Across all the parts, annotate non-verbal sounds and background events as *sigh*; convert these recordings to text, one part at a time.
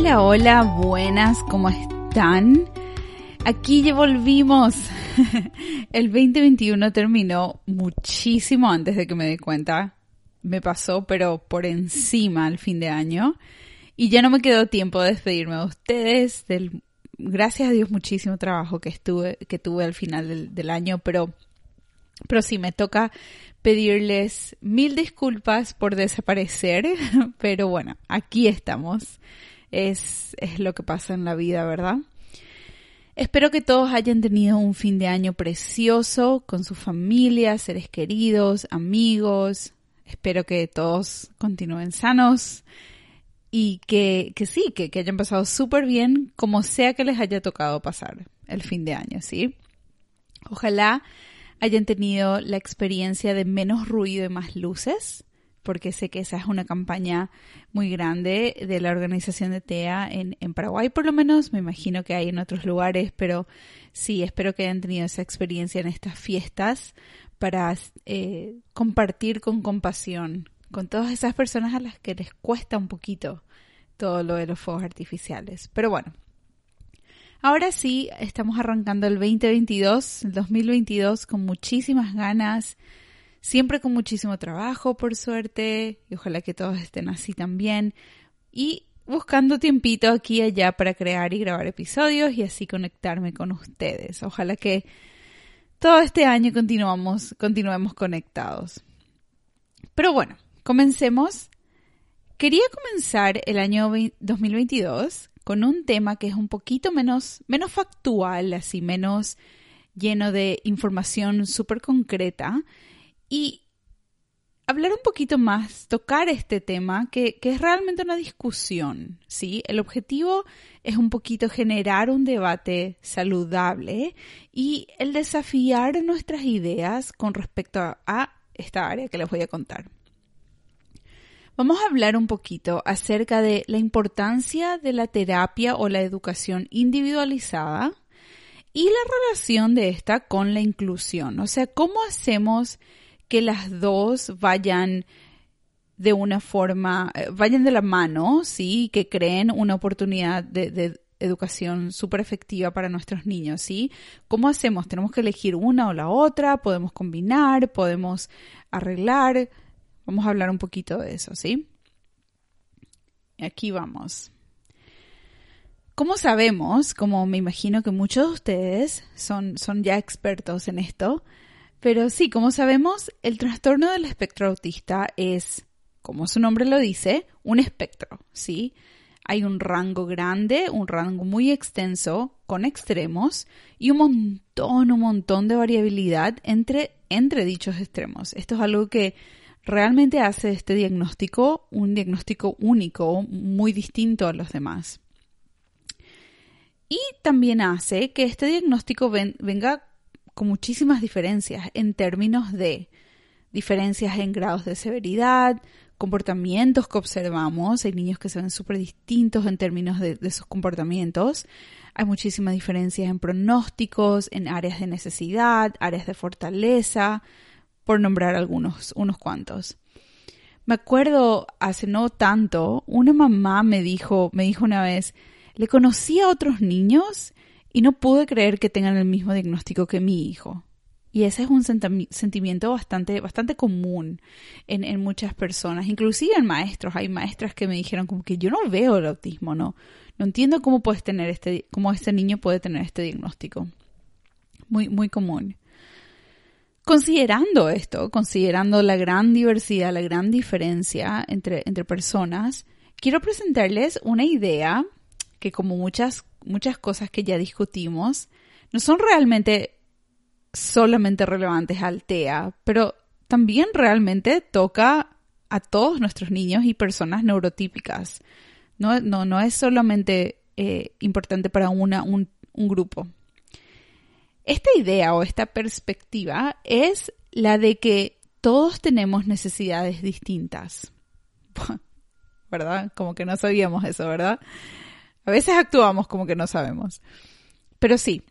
Hola, hola, buenas, ¿cómo están? Aquí ya volvimos. *laughs* El 2021 terminó muchísimo antes de que me dé cuenta. Me pasó, pero por encima al fin de año. Y ya no me quedó tiempo de despedirme de ustedes del, gracias a Dios, muchísimo trabajo que estuve, que tuve al final del, del año, pero, pero sí me toca pedirles mil disculpas por desaparecer, *laughs* pero bueno, aquí estamos es, es lo que pasa en la vida, ¿verdad? Espero que todos hayan tenido un fin de año precioso con su familia, seres queridos, amigos. Espero que todos continúen sanos y que, que sí, que, que hayan pasado súper bien como sea que les haya tocado pasar el fin de año, ¿sí? Ojalá hayan tenido la experiencia de menos ruido y más luces porque sé que esa es una campaña muy grande de la organización de TEA en, Paraguay, por lo menos, me imagino que hay en otros lugares, pero sí, espero que hayan tenido esa experiencia en estas fiestas para eh, compartir con compasión con todas esas personas a las que les cuesta un poquito todo lo de los fuegos artificiales. Pero bueno, ahora sí, estamos arrancando el 2022, el 2022 con muchísimas ganas siempre con muchísimo trabajo, por suerte, y ojalá que todos estén así también. Y buscando tiempito aquí y allá para crear y grabar episodios y así conectarme con ustedes. Ojalá que todo este año continuamos, continuemos conectados. Pero bueno, comencemos. Quería comenzar el año 2022 con un tema que es un poquito menos, menos factual, así menos lleno de información súper concreta y hablar un poquito más, tocar este tema, que, que, es realmente una discusión, ¿sí? El objetivo es un poquito generar un debate saludable y el desafiar nuestras ideas con respecto a, a esta área que les voy a contar. Vamos a hablar un poquito acerca de la importancia de la terapia o la educación individualizada y la relación de esta con la inclusión, o sea, cómo hacemos que las dos vayan de una forma, eh, vayan de la mano, sí, que creen una oportunidad de, educación súper efectiva para nuestros niños, ¿sí? ¿Cómo hacemos? ¿Tenemos que elegir una o la otra? ¿Podemos combinar? ¿Podemos arreglar? Vamos a hablar un poquito de eso, ¿sí? Aquí vamos. ¿Cómo sabemos? Como me imagino que muchos de ustedes son, son ya expertos en esto, pero sí, como sabemos, el trastorno del espectro autista es, como su nombre lo dice, un espectro, ¿sí? Hay un rango grande, un rango muy extenso, con extremos, y un montón, un montón de variabilidad entre, entre dichos extremos. Esto es algo que realmente hace este diagnóstico un diagnóstico único, muy distinto a los demás. Y también hace que este diagnóstico ven, venga con muchísimas diferencias en términos de diferencias en grados de severidad, comportamientos que observamos. Hay niños que se ven súper distintos en términos de, de, sus comportamientos. Hay muchísimas diferencias en pronósticos, en áreas de necesidad, áreas de fortaleza, por nombrar algunos, unos cuantos. Me acuerdo hace no tanto, una mamá me dijo, me dijo una vez, le conocí a otros niños y no pude creer que tengan el mismo diagnóstico que mi hijo. Y ese es un sentimiento bastante, bastante común en, en, muchas personas, inclusive en maestros. Hay maestras que me dijeron como que yo no veo el autismo, no, no entiendo cómo puedes tener este, cómo este niño puede tener este diagnóstico. Muy, muy común. considerando esto, considerando la gran diversidad, la gran diferencia entre, entre personas, quiero presentarles una idea que como muchas, muchas cosas que ya discutimos, no son realmente solamente relevantes al TEA, pero también realmente toca a todos nuestros niños y personas neurotípicas. No, no, no es solamente eh, importante para una, un, un grupo. Esta idea o esta perspectiva es la de que todos tenemos necesidades distintas. *laughs* ¿Verdad? Como que no sabíamos eso, ¿verdad? A veces actuamos como que no sabemos. Pero sí,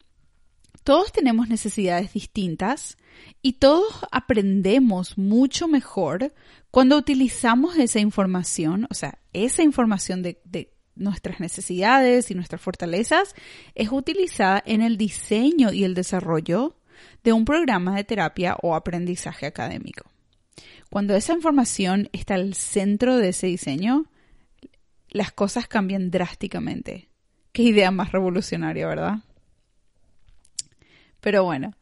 todos tenemos necesidades distintas y todos aprendemos mucho mejor cuando utilizamos esa información, o sea, esa información de, nuestras necesidades y nuestras fortalezas es utilizada en el diseño y el desarrollo de un programa de terapia o aprendizaje académico. Cuando esa información está al centro de ese diseño, las cosas cambian drásticamente. Qué idea más revolucionaria, ¿verdad? Pero bueno,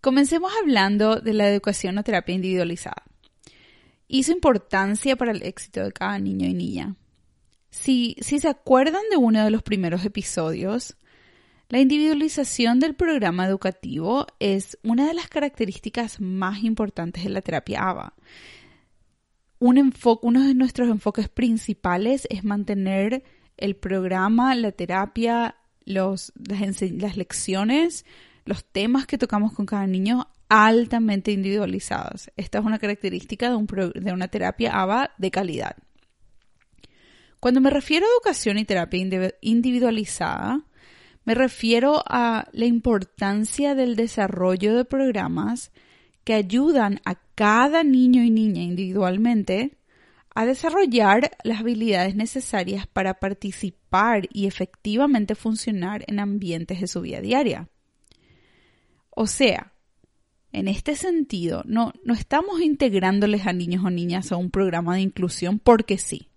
comencemos hablando de la educación o terapia individualizada y su importancia para el éxito de cada niño y niña. Si, si se acuerdan de uno de los primeros episodios, la individualización del programa educativo es una de las características más importantes de la terapia ABA. Un uno de nuestros enfoques principales es mantener el programa, la terapia, los, las, las lecciones, los temas que tocamos con cada niño altamente individualizados. Esta es una característica de, un de una terapia ABA de calidad. Cuando me refiero a educación y terapia individualizada, me refiero a la importancia del desarrollo de programas que ayudan a cada niño y niña individualmente a desarrollar las habilidades necesarias para participar y efectivamente funcionar en ambientes de su vida diaria. O sea, en este sentido, no, no estamos integrándoles a niños o niñas a un programa de inclusión porque sí.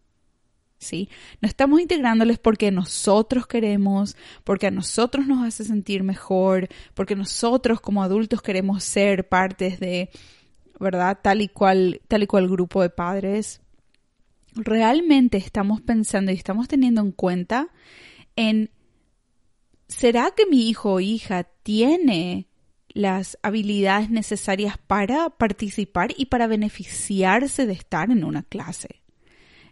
¿Sí? No estamos integrándoles porque nosotros queremos, porque a nosotros nos hace sentir mejor, porque nosotros como adultos queremos ser partes de, ¿verdad? Tal y cual, tal y cual grupo de padres. Realmente estamos pensando y estamos teniendo en cuenta en, ¿será que mi hijo o hija tiene las habilidades necesarias para participar y para beneficiarse de estar en una clase?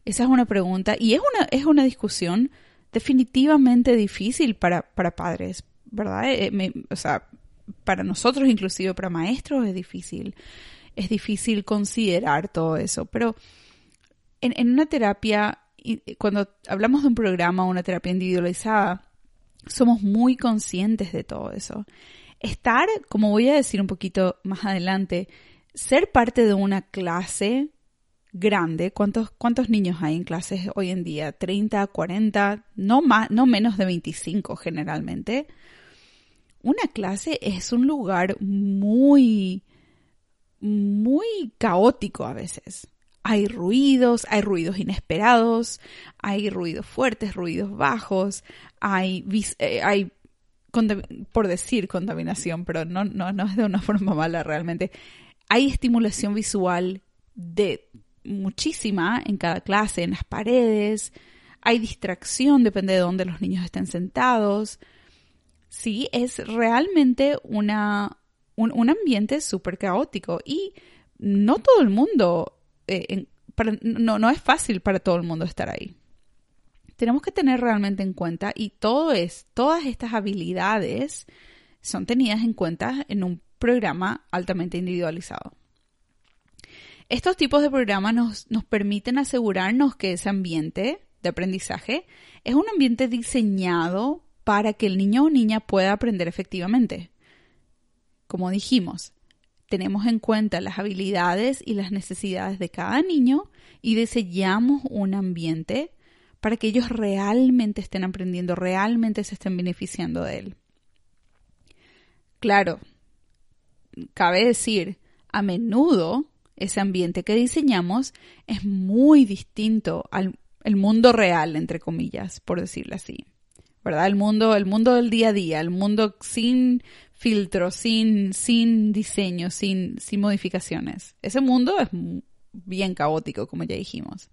Esa es una pregunta y es una, es una discusión definitivamente difícil para, para padres, ¿verdad? Eh, o sea, para nosotros, inclusive para maestros, es difícil. Es difícil considerar todo eso, pero en, en una terapia, cuando hablamos de un programa o una terapia individualizada, somos muy conscientes de todo eso. Estar, como voy a decir un poquito más adelante, ser parte de una clase grande, ¿cuántos, cuántos niños hay en clases hoy en día? ¿30, 40? No, más, no menos de 25 generalmente. Una clase es un lugar muy, muy caótico a veces. Hay ruidos, hay ruidos inesperados, hay ruidos fuertes, ruidos bajos, hay, eh, hay por decir contaminación, pero no, no, no es de una *laughs* forma mala realmente. Hay estimulación visual de muchísima en cada clase, en las paredes, hay distracción, depende de dónde los niños estén sentados. Sí, es realmente una, un, ambiente súper caótico y no todo el mundo, eh, no, no es fácil para todo el mundo estar ahí. Tenemos que tener realmente en cuenta y todas estas habilidades son tenidas en cuenta en un programa altamente individualizado. Estos tipos de programas nos, nos permiten asegurarnos que ese ambiente de aprendizaje es un ambiente diseñado para que el niño o niña pueda aprender efectivamente. Como dijimos, tenemos en cuenta las habilidades y las necesidades de cada niño y diseñamos un ambiente para que ellos realmente estén aprendiendo, realmente se estén beneficiando de él. Claro, cabe decir, a menudo ese ambiente que diseñamos es muy distinto al mundo real, entre comillas, por decirlo así. ¿verdad? El mundo, el mundo del día a día, el mundo sin filtro, sin, sin diseño, sin, sin modificaciones. Ese mundo es bien caótico, como ya dijimos.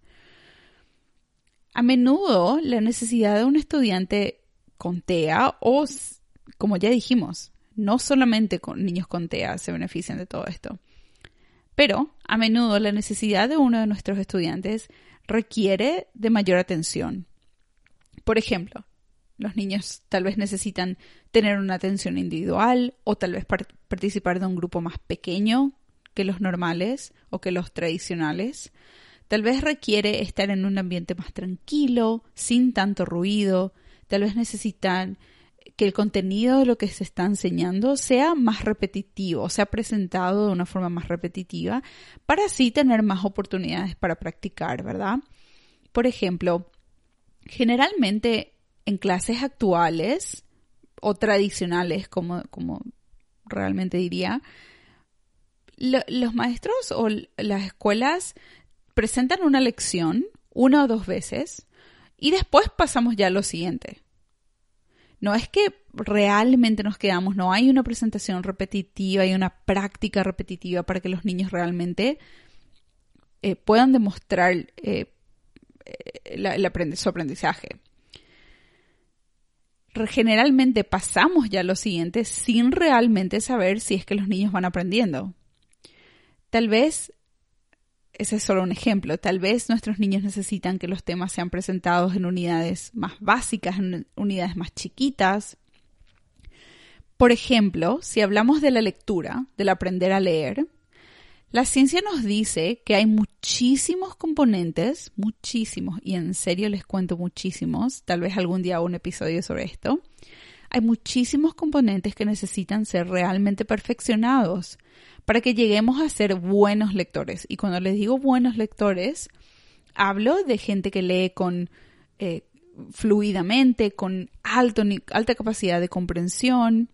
A menudo la necesidad de un estudiante con TEA o, como ya dijimos, no solamente con niños con TEA se benefician de todo esto, pero a menudo la necesidad de uno de nuestros estudiantes requiere de mayor atención. Por ejemplo, los niños tal vez necesitan tener una atención individual o tal vez participar de un grupo más pequeño que los normales o que los tradicionales. Tal vez requiere estar en un ambiente más tranquilo, sin tanto ruido. Tal vez necesitan que el contenido de lo que se está enseñando sea más repetitivo, sea presentado de una forma más repetitiva, para así tener más oportunidades para practicar, ¿verdad? Por ejemplo, generalmente en clases actuales o tradicionales, como, como realmente diría, los maestros o las escuelas presentan una lección una o dos veces y después pasamos ya a lo siguiente. No es que realmente nos quedamos, no hay una presentación repetitiva y una práctica repetitiva para que los niños realmente eh, puedan demostrar eh, eh, su aprendizaje. Generalmente pasamos ya a lo siguiente sin realmente saber si es que los niños van aprendiendo. Tal vez, ese es solo un ejemplo, tal vez nuestros niños necesitan que los temas sean presentados en unidades más básicas, en unidades más chiquitas. Por ejemplo, si hablamos de la lectura, del aprender a leer, la ciencia nos dice que hay muchísimos componentes, muchísimos, y en serio les cuento muchísimos, tal vez algún día haga un episodio sobre esto, hay muchísimos componentes que necesitan ser realmente perfeccionados para que lleguemos a ser buenos lectores. Y cuando les digo buenos lectores, hablo de gente que lee con eh, fluidamente, con alto, alta capacidad de comprensión,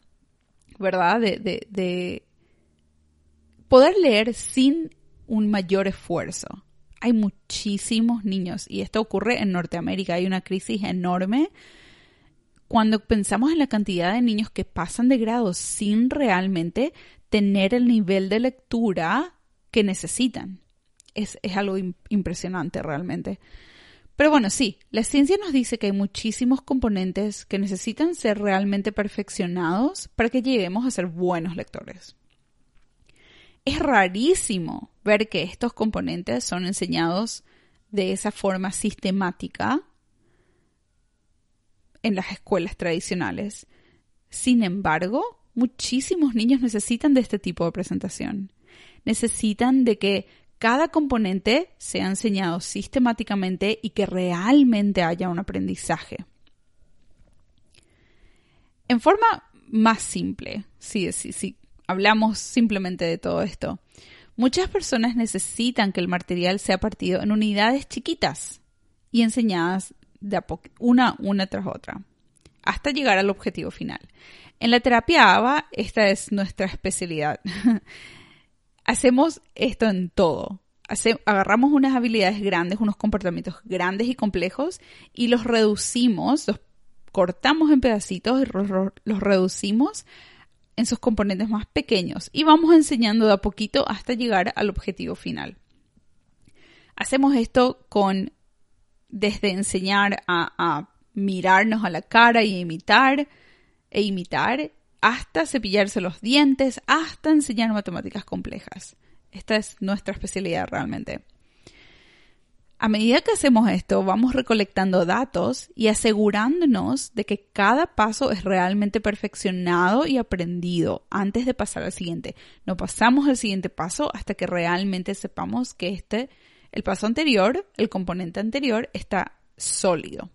¿verdad? De, de, de poder leer sin un mayor esfuerzo. Hay muchísimos niños y esto ocurre en Norteamérica. Hay una crisis enorme cuando pensamos en la cantidad de niños que pasan de grado sin realmente tener el nivel de lectura que necesitan. Es, algo impresionante realmente. Pero bueno, sí, la ciencia nos dice que hay muchísimos componentes que necesitan ser realmente perfeccionados para que lleguemos a ser buenos lectores. Es rarísimo ver que estos componentes son enseñados de esa forma sistemática en las escuelas tradicionales. Sin embargo, muchísimos niños necesitan de este tipo de presentación. Necesitan de que cada componente sea enseñado sistemáticamente y que realmente haya un aprendizaje. En forma más simple, si, si hablamos simplemente de todo esto, muchas personas necesitan que el material sea partido en unidades chiquitas y enseñadas de una, una tras otra, hasta llegar al objetivo final. En la terapia ABA, esta es nuestra especialidad. *laughs* Hacemos esto en todo. agarramos unas habilidades grandes, unos comportamientos grandes y complejos y los reducimos, los cortamos en pedacitos y los reducimos en sus componentes más pequeños y vamos enseñando de a poquito hasta llegar al objetivo final. Hacemos esto con desde enseñar a, a mirarnos a la cara y imitar, e imitar hasta cepillarse los dientes, hasta enseñar matemáticas complejas. Esta es nuestra especialidad realmente. A medida que hacemos esto, vamos recolectando datos y asegurándonos de que cada paso es realmente perfeccionado y aprendido antes de pasar al siguiente. No pasamos al siguiente paso hasta que realmente sepamos que este, el paso anterior, el componente anterior, está sólido.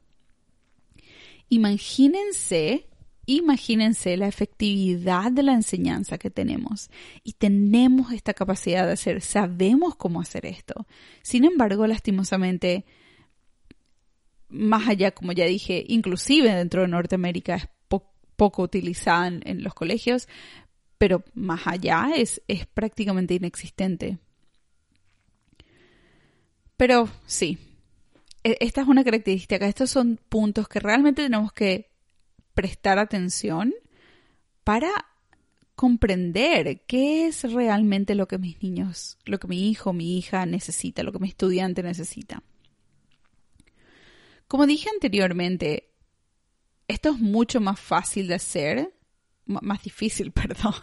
Imagínense Imagínense la efectividad de la enseñanza que tenemos y tenemos esta capacidad de hacer, sabemos cómo hacer esto. Sin embargo, lastimosamente, más allá, como ya dije, inclusive dentro de Norteamérica es poco utilizada en, los colegios, pero más allá es, es prácticamente inexistente. Pero sí, esta es una característica, estos son puntos que realmente tenemos que prestar atención para comprender qué es realmente lo que mis niños, lo que mi hijo, mi hija necesita, lo que mi estudiante necesita. Como dije anteriormente, esto es mucho más fácil de hacer, más difícil, *laughs* perdón.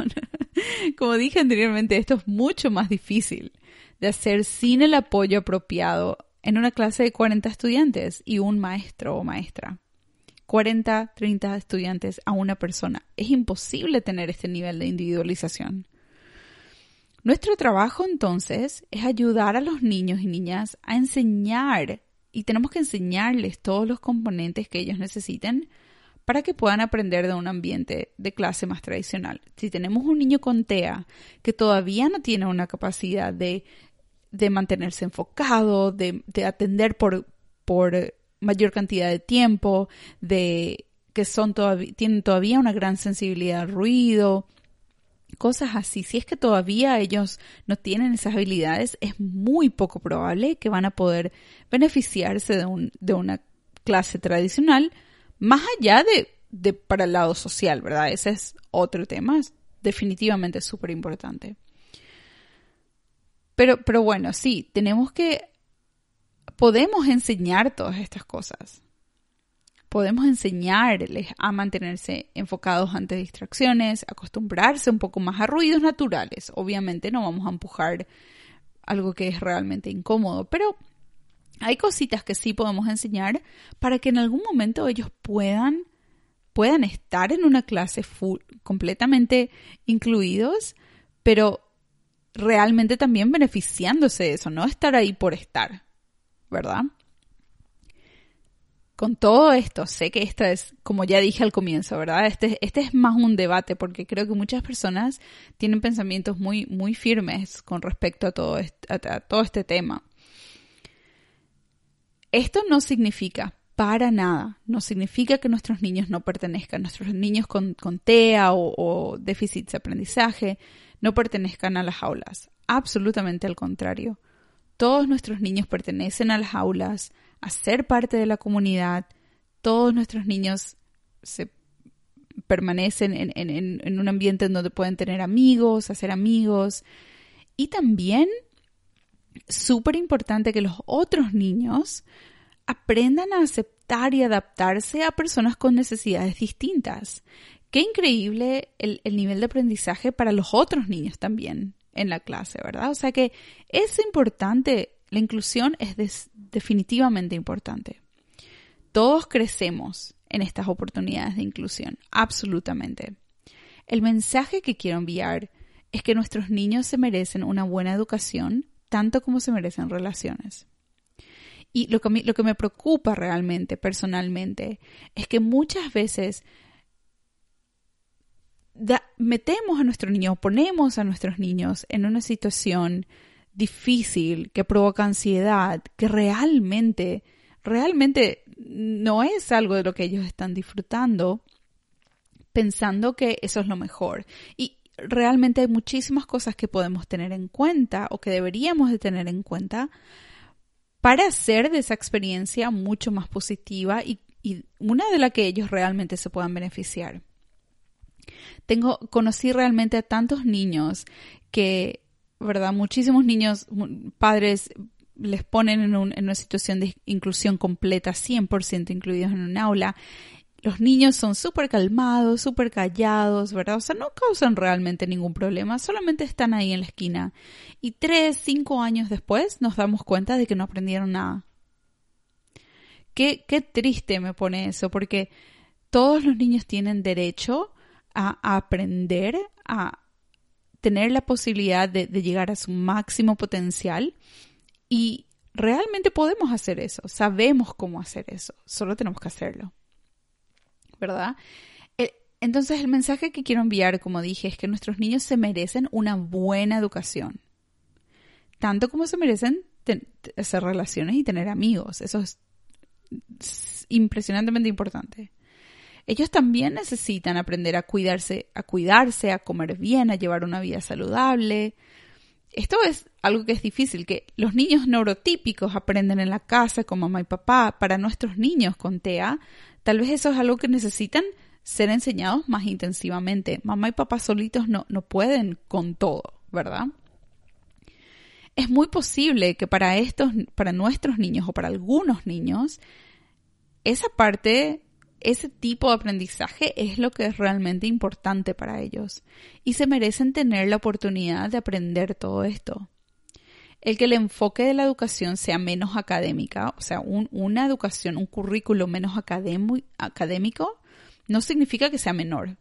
Como dije anteriormente, esto es mucho más difícil de hacer sin el apoyo apropiado en una clase de 40 estudiantes y un maestro o maestra. 40, 30 estudiantes a una persona. Es imposible tener este nivel de individualización. Nuestro trabajo entonces es ayudar a los niños y niñas a enseñar y tenemos que enseñarles todos los componentes que ellos necesiten para que puedan aprender de un ambiente de clase más tradicional. Si tenemos un niño con TEA que todavía no tiene una capacidad de, mantenerse enfocado, de, atender por, por mayor cantidad de tiempo, de que son todavía, tienen todavía una gran sensibilidad al ruido, cosas así. Si es que todavía ellos no tienen esas habilidades, es muy poco probable que van a poder beneficiarse de, un, de una clase tradicional, más allá de, de, para el lado social, ¿verdad? Ese es otro tema, es definitivamente súper importante. Pero, pero bueno, sí, tenemos que podemos enseñar todas estas cosas. Podemos enseñarles a mantenerse enfocados ante distracciones, acostumbrarse un poco más a ruidos naturales. Obviamente no vamos a empujar algo que es realmente incómodo, pero hay cositas que sí podemos enseñar para que en algún momento ellos puedan puedan estar en una clase full, completamente incluidos, pero realmente también beneficiándose de eso, no estar ahí por estar. ¿verdad? Con todo esto, sé que esta es, como ya dije al comienzo, ¿verdad? Este, este es más un debate porque creo que muchas personas tienen pensamientos muy, muy firmes con respecto a todo, este, a, todo este tema. Esto no significa para nada. No significa que nuestros niños no pertenezcan, nuestros niños con, TEA o, o, déficits de aprendizaje no pertenezcan a las aulas. Absolutamente al contrario. Todos nuestros niños pertenecen a las aulas, a ser parte de la comunidad. Todos nuestros niños se permanecen en, un ambiente en donde pueden tener amigos, hacer amigos. Y también, súper importante que los otros niños aprendan a aceptar y adaptarse a personas con necesidades distintas. Qué increíble el, el nivel de aprendizaje para los otros niños también en la clase, ¿verdad? O sea que es importante, la inclusión es definitivamente importante. Todos crecemos en estas oportunidades de inclusión, absolutamente. El mensaje que quiero enviar es que nuestros niños se merecen una buena educación, tanto como se merecen relaciones. Y lo que, lo que me preocupa realmente, personalmente, es que muchas veces metemos a nuestros niños, ponemos a nuestros niños en una situación difícil que provoca ansiedad, que realmente, realmente no es algo de lo que ellos están disfrutando, pensando que eso es lo mejor. Y realmente hay muchísimas cosas que podemos tener en cuenta o que deberíamos de tener en cuenta para hacer de esa experiencia mucho más positiva y, y una de la que ellos realmente se puedan beneficiar. Tengo, conocí realmente a tantos niños que, ¿verdad? Muchísimos niños, padres les ponen en, una situación de inclusión completa, 100% incluidos en un aula. Los niños son súper calmados, súper callados, ¿verdad? O sea, no causan realmente ningún problema, solamente están ahí en la esquina. Y tres, cinco años después nos damos cuenta de que no aprendieron nada. Qué, qué triste me pone eso, porque todos los niños tienen derecho a, aprender a tener la posibilidad de, llegar a su máximo potencial y realmente podemos hacer eso, sabemos cómo hacer eso, solo tenemos que hacerlo. ¿Verdad? Entonces el mensaje que quiero enviar, como dije, es que nuestros niños se merecen una buena educación, tanto como se merecen hacer relaciones y tener amigos. Eso es impresionantemente importante. Ellos también necesitan aprender a cuidarse, a cuidarse, a comer bien, a llevar una vida saludable. Esto es algo que es difícil, que los niños neurotípicos aprenden en la casa con mamá y papá. Para nuestros niños con TEA, tal vez eso es algo que necesitan ser enseñados más intensivamente. Mamá y papá solitos no, no pueden con todo, ¿verdad? Es muy posible que para estos, para nuestros niños o para algunos niños, esa parte, ese tipo de aprendizaje es lo que es realmente importante para ellos y se merecen tener la oportunidad de aprender todo esto el que el enfoque de la educación sea menos académica, o sea, una educación, un currículo menos académico, no significa que sea menor.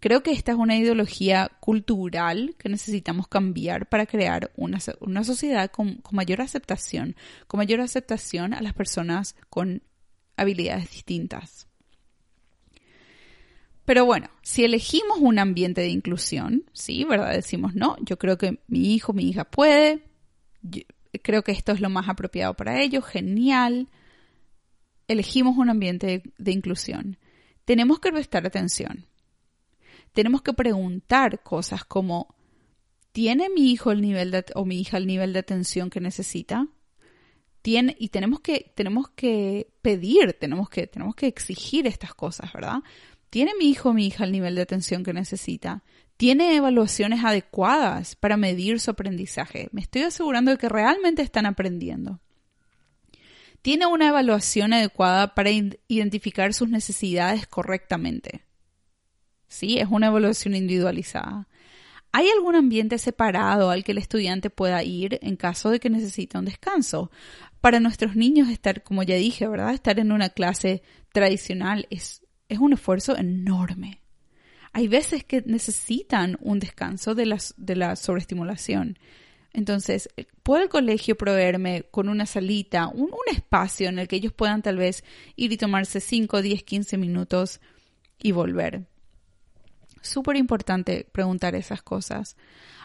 Creo que esta es una ideología cultural que necesitamos cambiar para crear una, sociedad con, mayor aceptación, con mayor aceptación a las personas con habilidades distintas. Pero bueno, si elegimos un ambiente de inclusión, sí, ¿verdad? Decimos, no, yo creo que mi hijo, mi hija puede, creo que esto es lo más apropiado para ellos, genial. Elegimos un ambiente de, inclusión. Tenemos que prestar atención. Tenemos que preguntar cosas como, ¿tiene mi hijo el nivel de, o mi hija el nivel de atención que necesita? Y tenemos que, tenemos que pedir, tenemos que, tenemos que exigir estas cosas, ¿verdad? ¿Tiene mi hijo o mi hija el nivel de atención que necesita? tiene evaluaciones adecuadas para medir su aprendizaje. Me estoy asegurando de que realmente están aprendiendo. Tiene una evaluación adecuada para identificar sus necesidades correctamente. Sí, es una evaluación individualizada. ¿Hay algún ambiente separado al que el estudiante pueda ir en caso de que necesite un descanso? Para nuestros niños estar, como ya dije, ¿verdad? Estar en una clase tradicional es, es un esfuerzo enorme hay veces que necesitan un descanso de la, de la sobreestimulación. Entonces, ¿puede el colegio proveerme con una salita, un, un, espacio en el que ellos puedan tal vez ir y tomarse 5, 10, 15 minutos y volver? Súper importante preguntar esas cosas.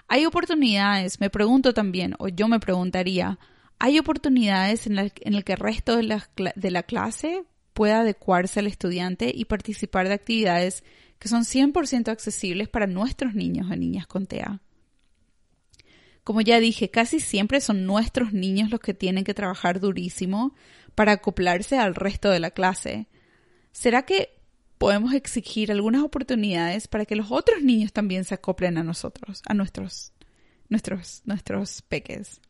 Hay oportunidades, me pregunto también, o yo me preguntaría, ¿hay oportunidades en, las que el resto de la, de la clase pueda adecuarse al estudiante y participar de actividades que son 100% accesibles para nuestros niños y niñas con TEA. Como ya dije, casi siempre son nuestros niños los que tienen que trabajar durísimo para acoplarse al resto de la clase. ¿Será que podemos exigir algunas oportunidades para que los otros niños también se acoplen a nosotros, a nuestros, nuestros, nuestros peques?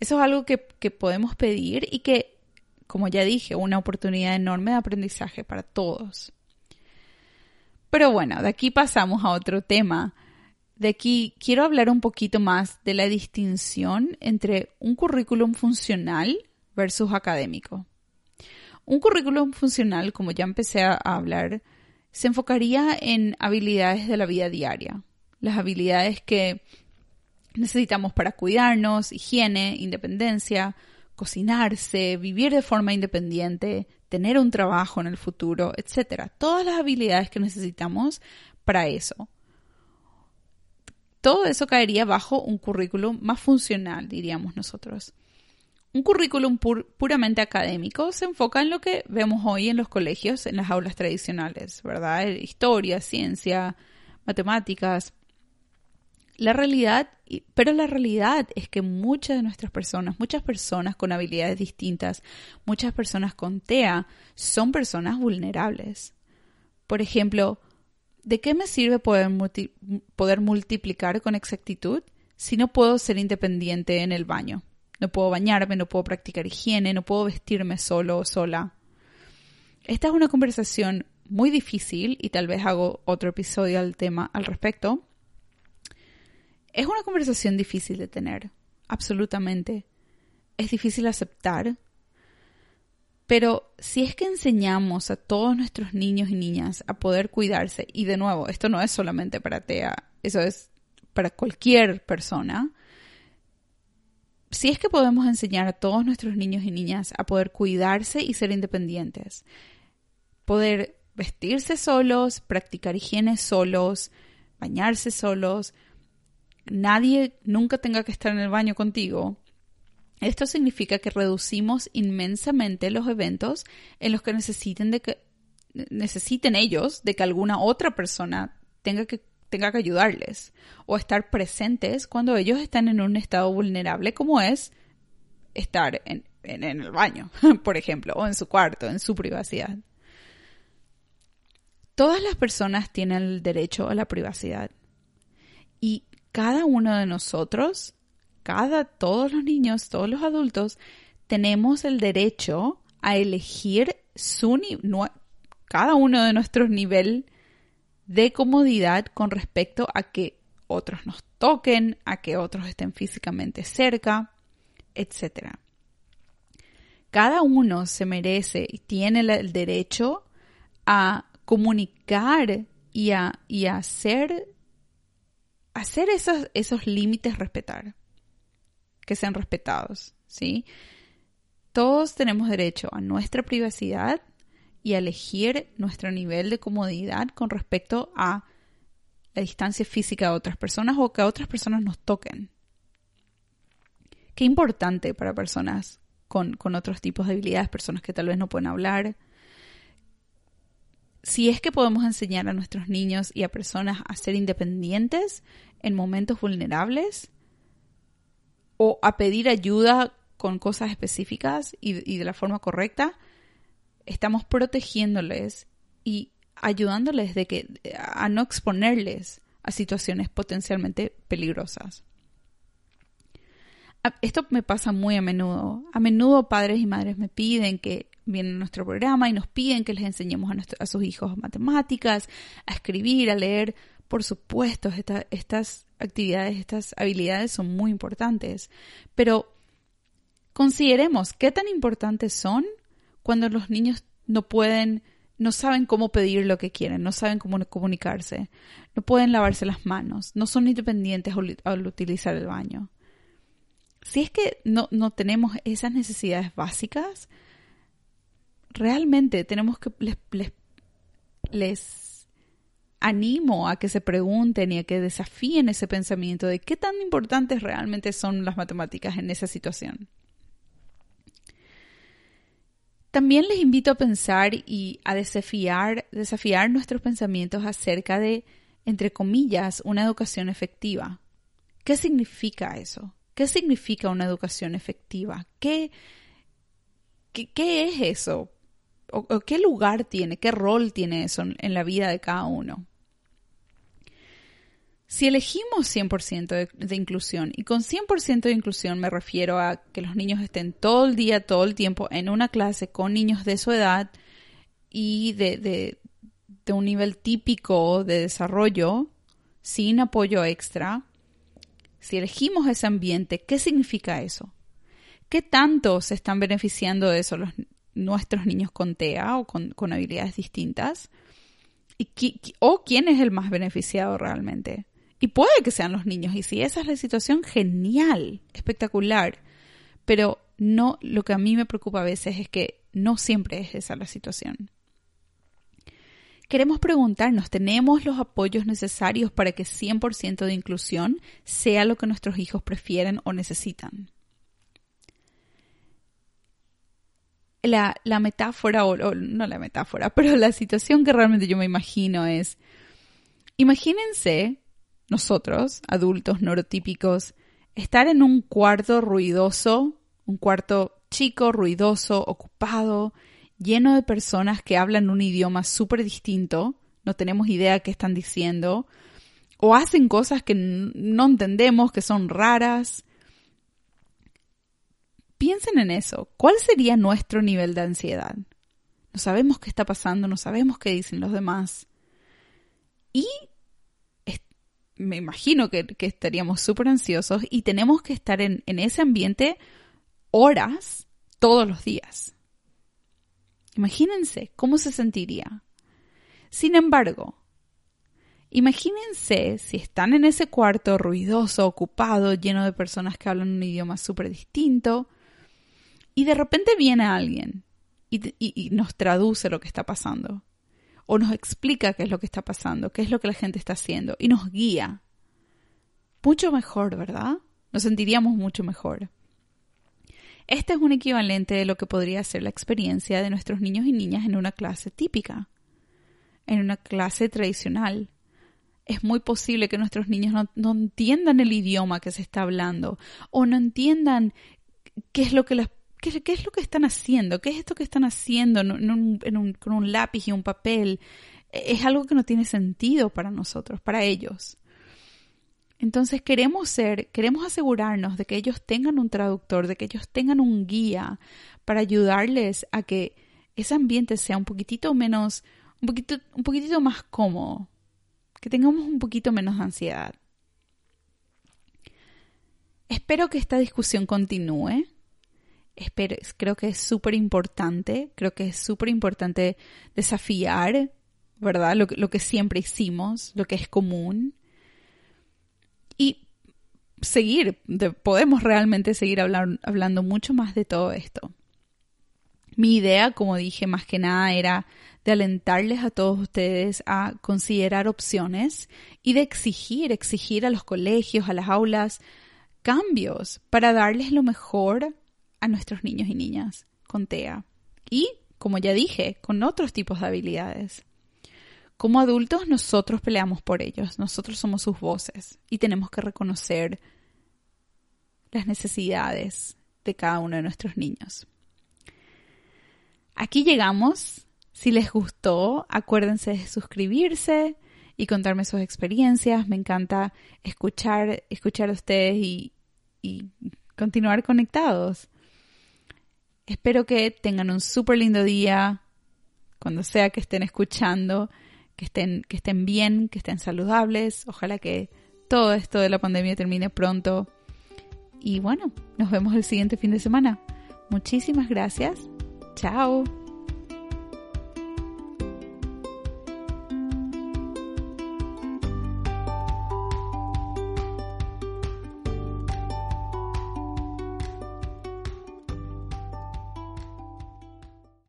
Eso es algo que, que podemos pedir y que, como ya dije, una oportunidad enorme de aprendizaje para todos. Pero bueno, de aquí pasamos a otro tema. De aquí quiero hablar un poquito más de la distinción entre un currículum funcional versus académico. Un currículum funcional, como ya empecé a hablar, se enfocaría en habilidades de la vida diaria, las habilidades que necesitamos para cuidarnos, higiene, independencia, cocinarse, vivir de forma independiente, tener un trabajo en el futuro, etc. Todas las habilidades que necesitamos para eso. Todo eso caería bajo un currículum más funcional, diríamos nosotros. Un currículum puramente académico se enfoca en lo que vemos hoy en los colegios, en las aulas tradicionales, ¿verdad? Historia, ciencia, matemáticas, la realidad, pero la realidad es que muchas de nuestras personas, muchas personas con habilidades distintas, muchas personas con TEA, son personas vulnerables. Por ejemplo, ¿de qué me sirve poder, poder multiplicar con exactitud si no puedo ser independiente en el baño? No puedo bañarme, no puedo practicar higiene, no puedo vestirme solo o sola. Esta es una conversación muy difícil y tal vez hago otro episodio al tema al respecto es una conversación difícil de tener, absolutamente. Es difícil aceptar. Pero si es que enseñamos a todos nuestros niños y niñas a poder cuidarse, y de nuevo, esto no es solamente para TEA, eso es para cualquier persona, si es que podemos enseñar a todos nuestros niños y niñas a poder cuidarse y ser independientes, poder vestirse solos, practicar higiene solos, bañarse solos, nadie nunca tenga que estar en el baño contigo, esto significa que reducimos inmensamente los eventos en los que necesiten de que necesiten ellos de que alguna otra persona tenga que tenga que ayudarles o estar presentes cuando ellos están en un estado vulnerable como es estar en, en el baño, *laughs* por ejemplo, o en su cuarto, en su privacidad. Todas las personas tienen el derecho a la privacidad y cada uno de nosotros, cada, todos los niños, todos los adultos, tenemos el derecho a elegir su, cada uno de nuestros nivel de comodidad con respecto a que otros nos toquen, a que otros estén físicamente cerca, etc. Cada uno se merece y tiene el derecho a comunicar y a, y hacer, hacer esos, esos límites respetar, que sean respetados, ¿sí? Todos tenemos derecho a nuestra privacidad y a elegir nuestro nivel de comodidad con respecto a la distancia física de otras personas o que otras personas nos toquen. Qué importante para personas con, con otros tipos de habilidades, personas que tal vez no pueden hablar. Si es que podemos enseñar a nuestros niños y a personas a ser independientes en momentos vulnerables o a pedir ayuda con cosas específicas y, de la forma correcta, estamos protegiéndoles y ayudándoles de que, a no exponerles a situaciones potencialmente peligrosas. Esto me pasa muy a menudo. A menudo padres y madres me piden que vienen a nuestro programa y nos piden que les enseñemos a, sus hijos matemáticas, a escribir, a leer. Por supuesto, estas actividades, estas habilidades son muy importantes, pero Consideremos qué tan importantes son cuando los niños no pueden, no saben cómo pedir lo que quieren, no saben cómo comunicarse, no pueden lavarse las manos, no son independientes al utilizar el baño. Si es que no, no tenemos esas necesidades básicas, realmente tenemos que les, les, les animo a que se pregunten y a que desafíen ese pensamiento de qué tan importantes realmente son las matemáticas en esa situación. También les invito a pensar y a desafiar, desafiar nuestros pensamientos acerca de, entre comillas, una educación efectiva. ¿Qué significa eso? ¿Qué significa una educación efectiva? ¿Qué, qué, es eso? o, qué lugar tiene? ¿Qué rol tiene eso en la vida de cada uno? Si elegimos 100% de, inclusión, y con 100% de inclusión me refiero a que los niños estén todo el día, todo el tiempo en una clase con niños de su edad y de, de un nivel típico de desarrollo, sin apoyo extra, si elegimos ese ambiente, ¿qué significa eso? ¿Qué tanto se están beneficiando de eso los, nuestros niños con TEA o con, habilidades distintas? ¿Y, ¿O quién es el más beneficiado realmente? Y puede que sean los niños. Y si esa es la situación, genial, espectacular. Pero no, lo que a mí me preocupa a veces es que no siempre es esa la situación. Queremos preguntarnos, ¿tenemos los apoyos necesarios para que 100% de inclusión sea lo que nuestros hijos prefieren o necesitan? La, metáfora, o, no la metáfora, *laughs* pero la situación que realmente yo me imagino es, imagínense nosotros, adultos neurotípicos, estar en un cuarto ruidoso, un cuarto chico, ruidoso, ocupado, lleno de personas que hablan un idioma súper distinto, no tenemos idea qué están diciendo, o hacen cosas que no entendemos, que son raras. Piensen en eso. ¿Cuál sería nuestro nivel de ansiedad? No sabemos qué está pasando, no sabemos qué dicen los demás. Y me imagino que, estaríamos súper ansiosos y tenemos que estar en, en ese ambiente horas todos los días. Imagínense cómo se sentiría. Sin embargo, imagínense si están en ese cuarto ruidoso, ocupado, lleno de personas que hablan un idioma súper distinto, y de repente viene alguien y, nos traduce lo que está pasando o nos explica qué es lo que está pasando, qué es lo que la gente está haciendo y nos guía. Mucho mejor, ¿verdad? Nos sentiríamos mucho mejor. Este es un equivalente de lo que podría ser la experiencia de nuestros niños y niñas en una clase típica, en una clase tradicional. Es muy posible que nuestros niños no, entiendan el idioma que se está hablando o no entiendan qué es lo que las ¿Qué, es lo que están haciendo? ¿Qué es esto que están haciendo con un lápiz y un papel? es algo que no tiene sentido para nosotros, para ellos. Entonces queremos ser, queremos asegurarnos de que ellos tengan un traductor, de que ellos tengan un guía para ayudarles a que ese ambiente sea un poquitito menos, un poquito, un poquitito más cómodo, que tengamos un poquito menos de ansiedad. Espero que esta discusión continúe. Espero, creo que es súper importante, creo que es súper importante desafiar, ¿verdad? Lo, lo, que siempre hicimos, lo que es común. Y seguir, podemos realmente seguir hablando mucho más de todo esto. Mi idea, como dije, más que nada era de alentarles a todos ustedes a considerar opciones y de exigir, exigir a los colegios, a las aulas, cambios para darles lo mejor a nuestros niños y niñas con TEA. Y, como ya dije, con otros tipos de habilidades. Como adultos nosotros peleamos por ellos, nosotros somos sus voces y tenemos que reconocer las necesidades de cada uno de nuestros niños. Aquí llegamos. Si les gustó, acuérdense de suscribirse y contarme sus experiencias. Me encanta escuchar, escuchar a ustedes y, y continuar conectados. Espero que tengan un súper lindo día, cuando sea que estén escuchando, que estén, que estén bien, que estén saludables. Ojalá que todo esto de la pandemia termine pronto. Y bueno, nos vemos el siguiente fin de semana. Muchísimas gracias Chao.